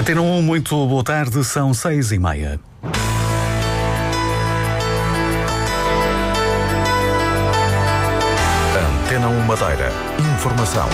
Antena 1, muito boa tarde, são seis e meia. Antena 1 Madeira. Informação.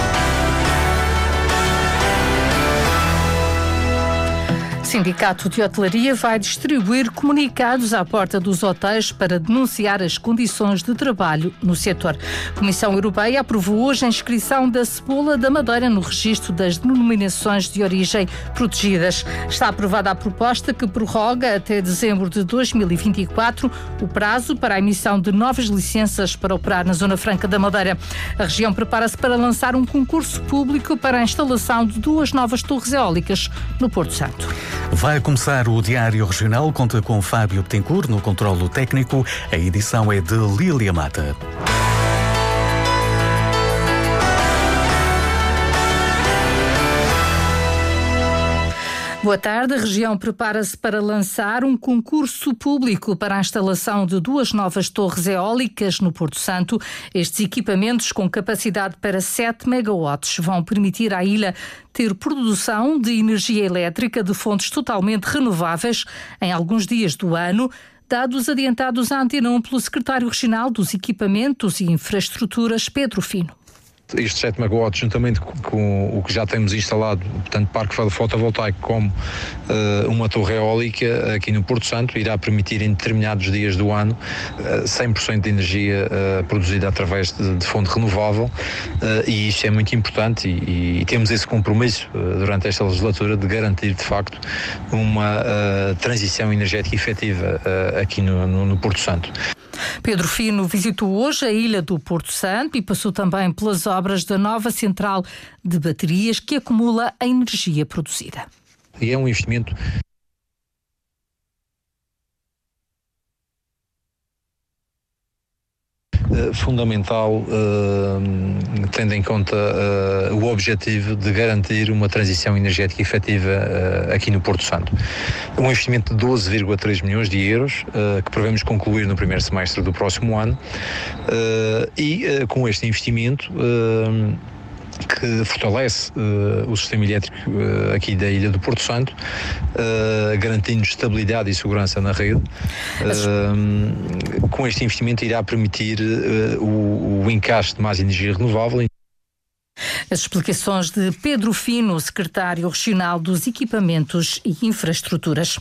Sindicato de Hotelaria vai distribuir comunicados à porta dos hotéis para denunciar as condições de trabalho no setor. A Comissão Europeia aprovou hoje a inscrição da cebola da Madeira no registro das denominações de origem protegidas. Está aprovada a proposta que prorroga até dezembro de 2024 o prazo para a emissão de novas licenças para operar na Zona Franca da Madeira. A região prepara-se para lançar um concurso público para a instalação de duas novas torres eólicas no Porto Santo. Vai começar o Diário Regional, conta com Fábio Betancourt no controlo técnico. A edição é de Lília Mata. Boa tarde. A região prepara-se para lançar um concurso público para a instalação de duas novas torres eólicas no Porto Santo. Estes equipamentos, com capacidade para 7 megawatts, vão permitir à ilha ter produção de energia elétrica de fontes totalmente renováveis em alguns dias do ano dados adiantados à Antena 1 pelo secretário regional dos Equipamentos e Infraestruturas, Pedro Fino estes 7 megawatts, juntamente com o que já temos instalado, tanto parque fotovoltaico como uh, uma torre eólica aqui no Porto Santo, irá permitir em determinados dias do ano uh, eh, 100% de energia uh, produzida através de, de fonte renovável e isto é muito importante e, e temos esse compromisso durante esta legislatura de garantir de facto uma transição energética efetiva aqui no, no, no Porto Santo. Pedro Fino visitou hoje a ilha do Porto Santo e passou também pelas obras da nova central de baterias que acumula a energia produzida. É um investimento fundamental, uh, tendo em conta uh, o objetivo de garantir uma transição energética efetiva aqui no Porto Santo. Um investimento de 12,3 milhões de euros, que prevemos concluir no primeiro semestre do próximo ano, e com este investimento que fortalece uh, o sistema elétrico uh, aqui da Ilha do Porto Santo, uh, garantindo estabilidade e segurança na rede. com este investimento irá permitir o, o encaixe de mais energia renovável. As explicações de Pedro Fino, secretário regional dos Equipamentos e Infraestruturas.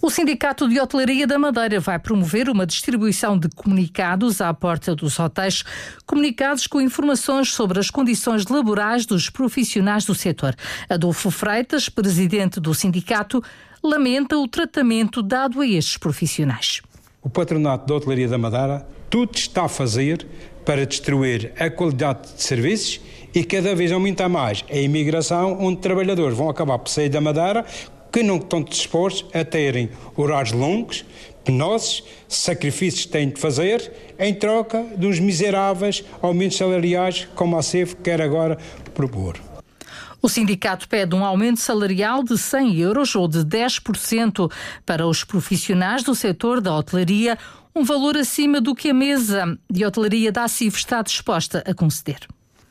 O Sindicato de Hotelaria da Madeira vai promover uma distribuição de comunicados à porta dos hotéis, comunicados com informações sobre as condições laborais dos profissionais do setor. Adolfo Freitas, presidente do sindicato, lamenta o tratamento dado a estes profissionais. O Patronato da Hotelaria da Madeira tudo está a fazer para destruir a qualidade de serviços e cada vez aumenta mais a imigração, onde trabalhadores vão acabar por sair da Madeira que não estão dispostos a terem horários longos, penosos, sacrifícios que têm de fazer, em troca dos miseráveis aumentos salariais, como a CEF quer agora propor. O sindicato pede um aumento salarial de 100 euros ou de 10% para os profissionais do setor da hotelaria, um valor acima do que a mesa de hotelaria da ACIF está disposta a conceder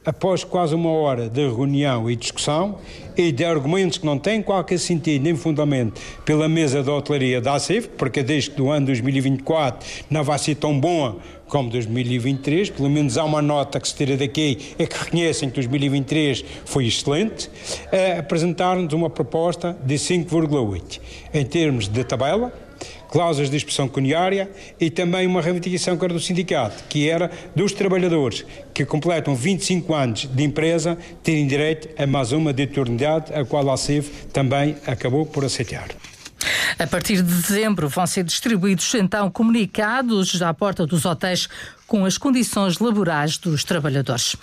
após quase uma hora de reunião e discussão e de argumentos que não têm qualquer sentido nem fundamento pela mesa da hotelaria da ACIF, porque desde que do ano 2024 não vai ser tão boa como 2023, pelo menos há uma nota que se tira daqui é que reconhecem que 2023 foi excelente, apresentaram-nos uma proposta de 5,8 em termos de tabela, cláusulas de expressão cuniária e também uma reivindicação que era do sindicato, que era dos trabalhadores que completam 25 anos de empresa terem direito a mais uma de eternidade, a qual a CIV também acabou por aceitar. A partir de dezembro vão ser distribuídos então comunicados à porta dos hotéis com as condições laborais dos trabalhadores.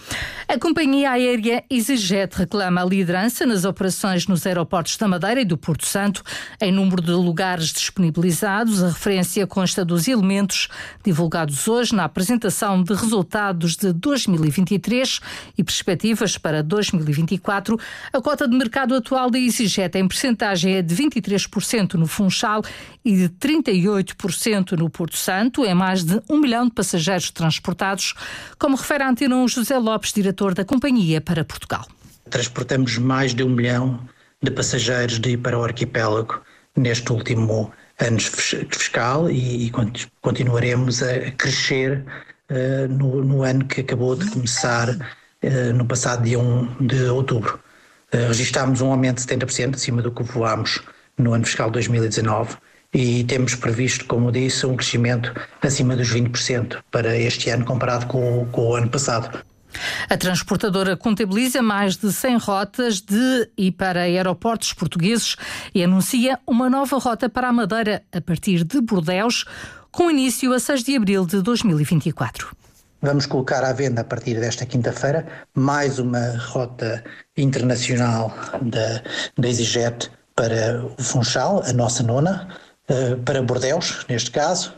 A companhia aérea EasyJet reclama a liderança nas operações nos aeroportos da Madeira e do Porto Santo em número de lugares disponibilizados. A referência consta dos elementos divulgados hoje na apresentação de resultados de 2023 e perspectivas para 2024. A cota de mercado atual da EasyJet em percentagem é de 23% no Funchal e de 38% no Porto Santo. É mais de um milhão de passageiros transportados, como refere a Antena 1 José Lopes, diretor da companhia para Portugal. Transportamos mais de um milhão de passageiros de ir para o arquipélago neste último ano fiscal e, continuaremos a crescer uh, no, no, ano que acabou de começar uh, no passado dia 1 de outubro. Uh, registámos um aumento de 70% acima do que voámos no ano fiscal 2019 e temos previsto, como disse, um crescimento acima dos 20% para este ano comparado com, com o ano passado. A transportadora contabiliza mais de 100 rotas de e para aeroportos portugueses e anuncia uma nova rota para a Madeira a partir de Bordeus, com início a 6 de abril de 2024. Vamos colocar à venda a partir desta quinta-feira mais uma rota internacional da, da EasyJet para o Funchal, a nossa nona, para Bordeus, neste caso,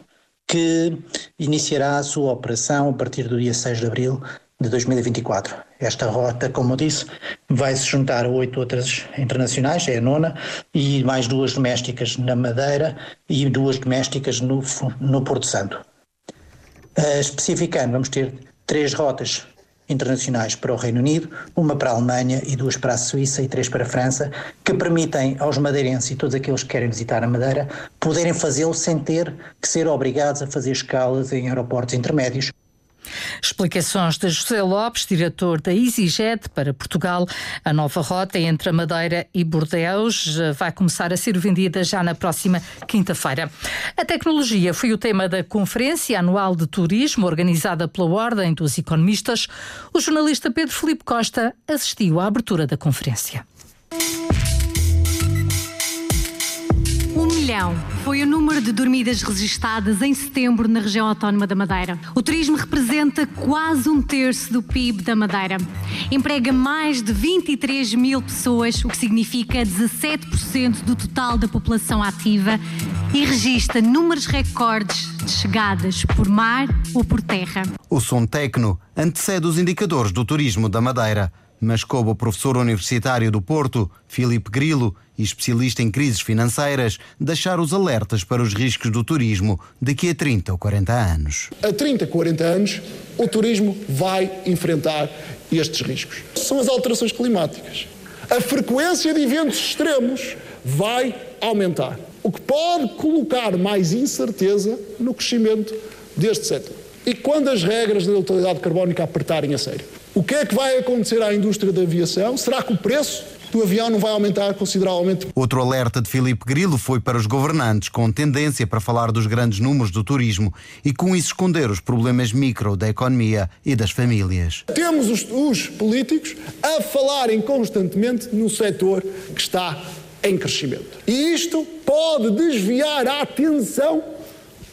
que iniciará a sua operação a partir do dia 6 de abril de 2024. Esta rota, como eu disse, vai se juntar a oito outras internacionais, é a nona, e mais duas domésticas na Madeira e duas domésticas no, no Porto Santo. Uh, especificando, vamos ter três rotas internacionais para o Reino Unido, uma para a Alemanha e duas para a Suíça e três para a França, que permitem aos madeirenses e todos aqueles que querem visitar a Madeira poderem fazê-lo sem ter que ser obrigados a fazer escalas em aeroportos intermédios. Explicações de José Lopes, diretor da EasyJet para Portugal. A nova rota entre a Madeira e Bordeus vai começar a ser vendida já na próxima quinta-feira. A tecnologia foi o tema da Conferência Anual de Turismo organizada pela Ordem dos Economistas. O jornalista Pedro Felipe Costa assistiu à abertura da conferência. milhão foi o número de dormidas registadas em setembro na região autónoma da Madeira. O turismo representa quase um terço do PIB da Madeira. Emprega mais de 23 mil pessoas, o que significa 17% do total da população ativa e registra números recordes de chegadas por mar ou por terra. O som tecno antecede os indicadores do turismo da Madeira mas coube ao professor universitário do Porto, Filipe Grilo, e especialista em crises financeiras, deixar os alertas para os riscos do turismo daqui a 30 ou 40 anos. A 30, 40 anos, o turismo vai enfrentar estes riscos. São as alterações climáticas. A frequência de eventos extremos vai aumentar, o que pode colocar mais incerteza no crescimento deste setor. E quando as regras da neutralidade carbónica apertarem a sério? O que é que vai acontecer à indústria da aviação? Será que o preço do avião não vai aumentar consideravelmente. Outro alerta de Filipe Grilo foi para os governantes, com tendência para falar dos grandes números do turismo e com isso esconder os problemas micro da economia e das famílias. Temos os, os políticos a falarem constantemente no setor que está em crescimento. E isto pode desviar a atenção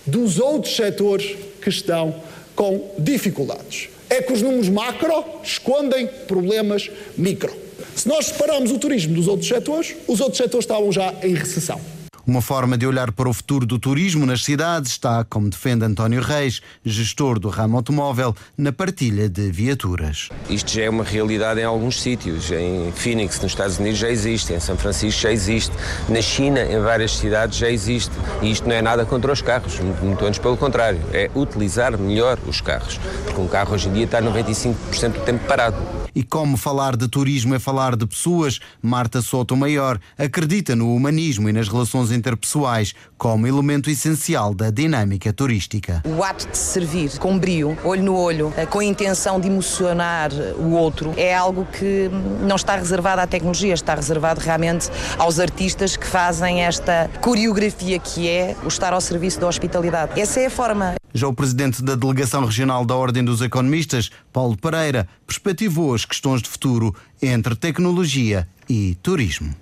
dos outros setores que estão com dificuldades é que os números macro escondem problemas micro. Se nós separarmos o turismo dos outros setores, os outros setores estavam já em recessão. Uma forma de olhar para o futuro do turismo nas cidades está, como defende António Reis, gestor do ramo automóvel, na partilha de viaturas. Isto já é uma realidade em alguns sítios. Em Phoenix, nos Estados Unidos, já existe. Em São Francisco, já existe. Na China, em várias cidades, já existe. E isto não é nada contra os carros, muito antes pelo contrário. É utilizar melhor os carros. Porque um carro hoje em dia está 95% do tempo parado. E como falar de turismo é falar de pessoas, Marta Sotomayor acredita no humanismo e nas relações interpessoais como elemento essencial da dinâmica turística. O ato de servir com brio, olho no olho, eh, com a intenção de emocionar o outro, é algo que não está reservado à tecnologia, está reservado realmente aos artistas que fazem esta coreografia que é o estar ao serviço da hospitalidade. Essa é a forma. Já o presidente da Delegação Regional da Ordem dos Economistas, Paulo Pereira, perspectivou as questões de futuro entre tecnologia e turismo.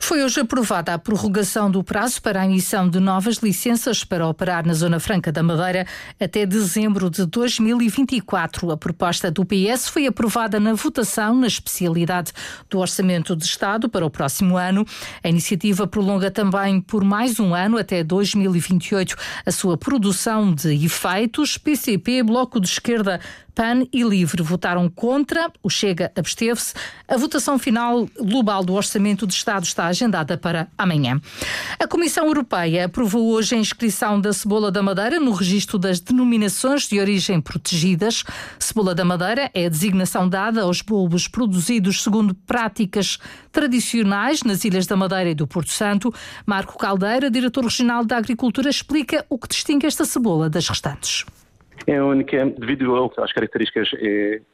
Foi hoje aprovada a prorrogação do prazo para a emissão de novas licenças para operar na Zona Franca da Madeira até dezembro de 2024. A proposta do PS foi aprovada na votação na especialidade do Orçamento de Estado para o próximo ano. A iniciativa prolonga também por mais um ano, até 2028, a sua produção de efeitos. PCP, Bloco de Esquerda, PAN e LIVRE votaram contra, o Chega absteve-se. A votação final global do Orçamento de Estado está agendada para amanhã. A Comissão Europeia aprovou hoje a inscrição da cebola da Madeira no registro das denominações de origem protegidas. Cebola da Madeira é a designação dada aos bulbos produzidos segundo práticas tradicionais nas Ilhas da Madeira e do Porto Santo. Marco Caldeira, diretor regional da Agricultura, explica o que distingue esta cebola das restantes é única devido às características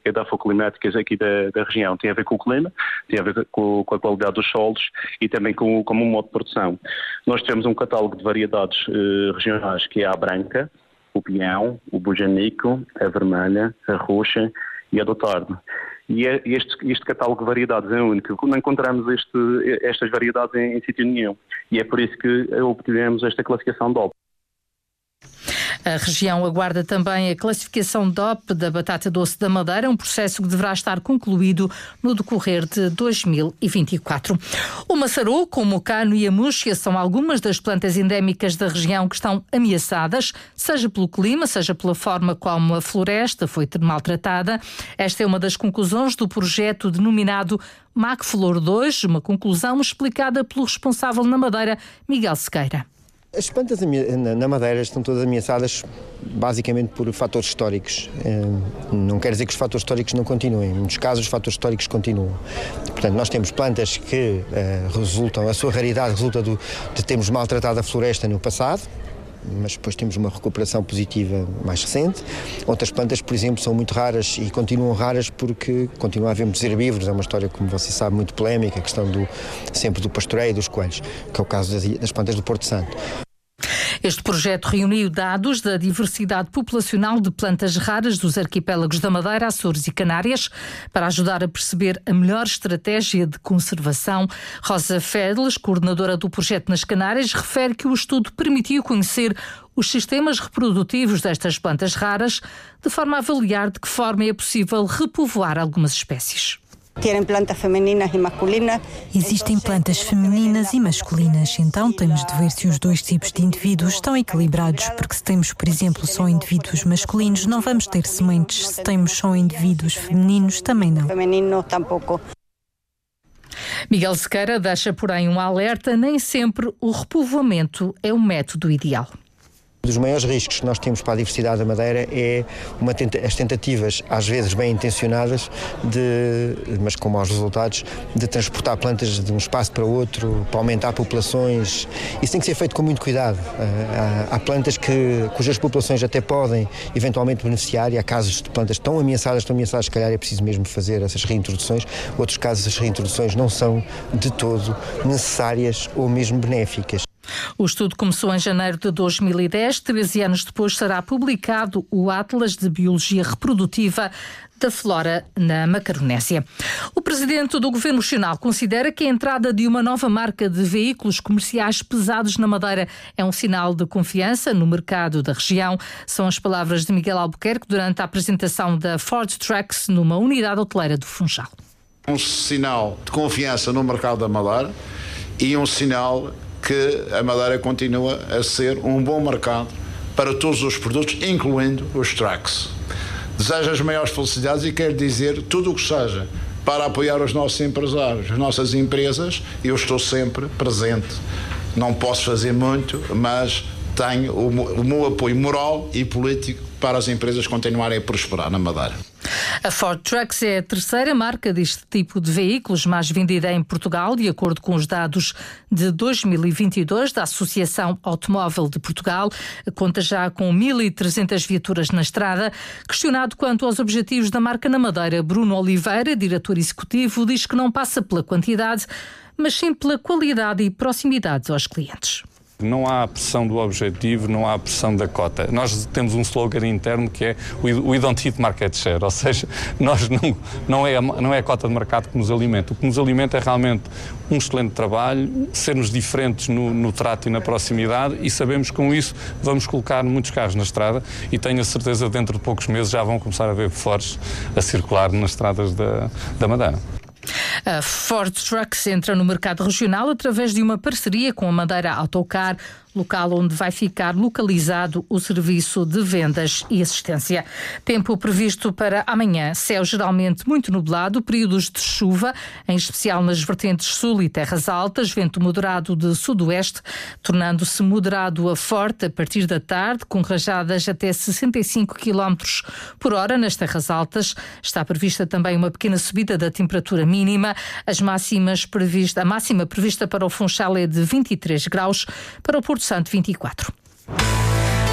edafoclimáticas aqui da, da, região. Tem a ver com o clima, tem a ver com, com a qualidade dos solos e também com, com o modo de produção. Nós temos um catálogo de variedades eh, regionais que é a branca, o pinhão, o bujanico, a vermelha, a roxa e a do tarde. E é este, este, catálogo de variedades é único. Não encontramos este, estas variedades em, em sítio nenhum. E é por isso que obtivemos esta classificação DOP. A região aguarda também a classificação DOP da batata doce da Madeira, um processo que deverá estar concluído no decorrer de 2024. O maçarô, como o cano e a múxia, são algumas das plantas endémicas da região que estão ameaçadas, seja pelo clima, seja pela forma como a floresta foi maltratada. Esta é uma das conclusões do projeto denominado MAC Flor 2, uma conclusão explicada pelo responsável na Madeira, Miguel Sequeira. As plantas na Madeira estão todas ameaçadas basicamente por fatores históricos. Eh, não quer dizer que os fatores históricos não continuem, em muitos casos os fatores históricos continuam. Portanto, nós temos plantas que eh, resultam, a sua raridade resulta do, de termos maltratado a floresta no passado, mas depois temos uma recuperação positiva mais recente. Outras plantas, por exemplo, são muito raras e continuam raras porque continua a haver muitos herbívoros. É uma história, como você sabe, muito polémica, a questão do, sempre do pastoreio dos coelhos, que é o caso das, das plantas do Porto Santo. Este projeto reuniu dados da diversidade populacional de plantas raras dos arquipélagos da Madeira, Açores e Canárias para ajudar a perceber a melhor estratégia de conservação. Rosa Fedles, coordenadora do projeto nas Canárias, refere que o estudo permitiu conhecer os sistemas reprodutivos destas plantas raras, de forma a avaliar de que forma é possível repovoar algumas espécies. Tem plantas femininas e masculinas. Existem plantas femininas e masculinas, então temos de ver se os dois tipos de indivíduos estão equilibrados, porque se temos, por exemplo, só indivíduos masculinos, não vamos ter sementes. Se temos só indivíduos femininos, também não. Feminino tampouco. Miguel Sequeira deixa, porém, um alerta: nem sempre o repovoamento é o método ideal dos maiores riscos que nós temos para a diversidade da Madeira é tenta as tentativas, às vezes bem intencionadas, de, mas com maus resultados, de transportar plantas de um espaço para outro, para aumentar populações. Isso tem que ser feito com muito cuidado. Ah, há, há plantas que, cujas populações até podem eventualmente beneficiar, e há casos de plantas tão ameaçadas, tão ameaçadas, se calhar é preciso mesmo fazer essas reintroduções. Outros casos, as reintroduções não são de todo necessárias ou mesmo benéficas. O estudo começou em janeiro de 2010. 13 anos depois será publicado o Atlas de Biologia Reprodutiva da flora na Macaronésia. O presidente do Governo Nacional considera que a entrada de uma nova marca de veículos comerciais pesados na Madeira é um sinal de confiança no mercado da região. São as palavras de Miguel Albuquerque durante a apresentação da Ford Trucks numa unidade hoteleira do Funchal. Um sinal de confiança no mercado da Madeira e um sinal que a Madeira continua a ser um bom mercado para todos os produtos, incluindo os trucks. Desejo as maiores felicidades e quero dizer tudo o que seja para apoiar os nossos empresários, as nossas empresas. Eu estou sempre presente. Não posso fazer muito, mas tenho o, meu apoio moral e político para as empresas continuarem a prosperar na Madeira. A Ford Trucks é a terceira marca deste tipo de veículos mais vendida em Portugal, de acordo com os dados de 2022 da Associação Automóvel de Portugal. Conta já com 1.300 viaturas na estrada. Questionado quanto aos objetivos da marca na Madeira, Bruno Oliveira, diretor executivo, diz que não passa pela quantidade, mas sim pela qualidade e proximidade aos clientes. Não há pressão do objetivo, não há pressão da cota. Nós temos um slogan interno que é We don't hit market share, ou seja, nós não, não, é a, não é a cota de mercado que nos alimenta. O que nos alimenta é realmente um excelente trabalho, sermos diferentes no, no trato e na proximidade e sabemos que com isso vamos colocar muitos carros na estrada e tenho a certeza dentro de poucos meses já vão começar a ver Fords a circular nas estradas da, da Madeira. A Ford Trucks entra no mercado regional através de uma parceria com a Madeira Autocar, local onde vai ficar localizado o serviço de vendas e assistência. Tempo previsto para amanhã, céu geralmente muito nublado, períodos de chuva, em especial nas vertentes sul e terras altas, vento moderado de sudoeste, tornando-se moderado a forte a partir da tarde, com rajadas até 65 km por hora nas terras altas. Está prevista também uma pequena subida da temperatura mínima. As máximas prevista, a máxima prevista para o Funchal é de 23 graus, para o Porto Santo 24.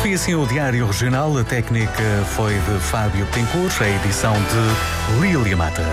Foi assim o Diário Regional. A técnica foi de Fábio Tencourt, a edição de Lília Mata.